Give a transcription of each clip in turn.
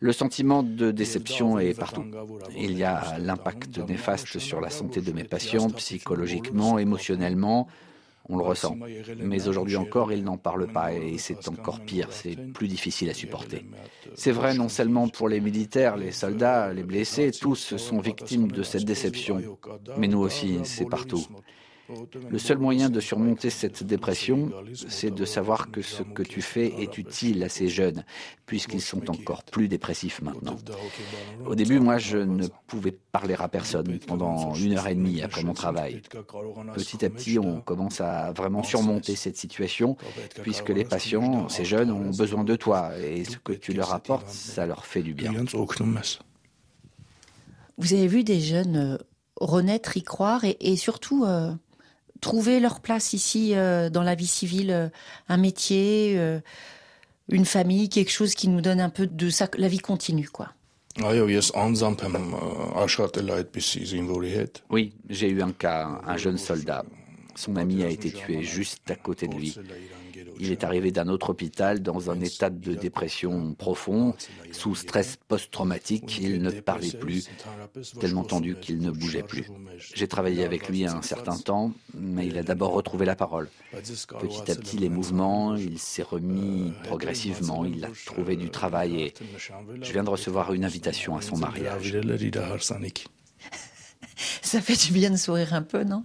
Le sentiment de déception est partout. Il y a l'impact néfaste sur la santé de mes patients, psychologiquement, émotionnellement. On le ressent. Mais aujourd'hui encore, ils n'en parlent pas et c'est encore pire, c'est plus difficile à supporter. C'est vrai non seulement pour les militaires, les soldats, les blessés, tous sont victimes de cette déception. Mais nous aussi, c'est partout. Le seul moyen de surmonter cette dépression, c'est de savoir que ce que tu fais est utile à ces jeunes, puisqu'ils sont encore plus dépressifs maintenant. Au début, moi, je ne pouvais parler à personne pendant une heure et demie après mon travail. Petit à petit, on commence à vraiment surmonter cette situation, puisque les patients, ces jeunes, ont besoin de toi, et ce que tu leur apportes, ça leur fait du bien. Vous avez vu des jeunes euh, renaître, y croire, et, surtout... Euh, trouver leur place ici euh, dans la vie civile, euh, un métier, euh, une famille, quelque chose qui nous donne un peu de ça, la vie continue, quoi. Oui, j'ai eu un cas, un jeune soldat. Son ami a été tué juste à côté de lui. Il est arrivé d'un autre hôpital dans un état de dépression profond, sous stress post-traumatique. Il ne parlait plus, tellement tendu qu'il ne bougeait plus. J'ai travaillé avec lui un certain temps, mais il a d'abord retrouvé la parole. Petit à petit, les mouvements, il s'est remis progressivement, il a trouvé du travail et je viens de recevoir une invitation à son mariage. Ça fait du bien de sourire un peu, non?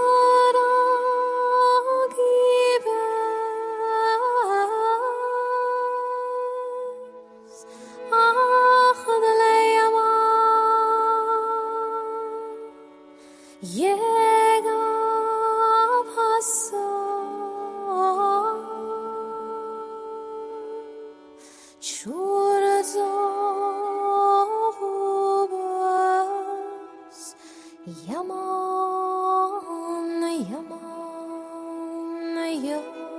Yaman, yaman, yaman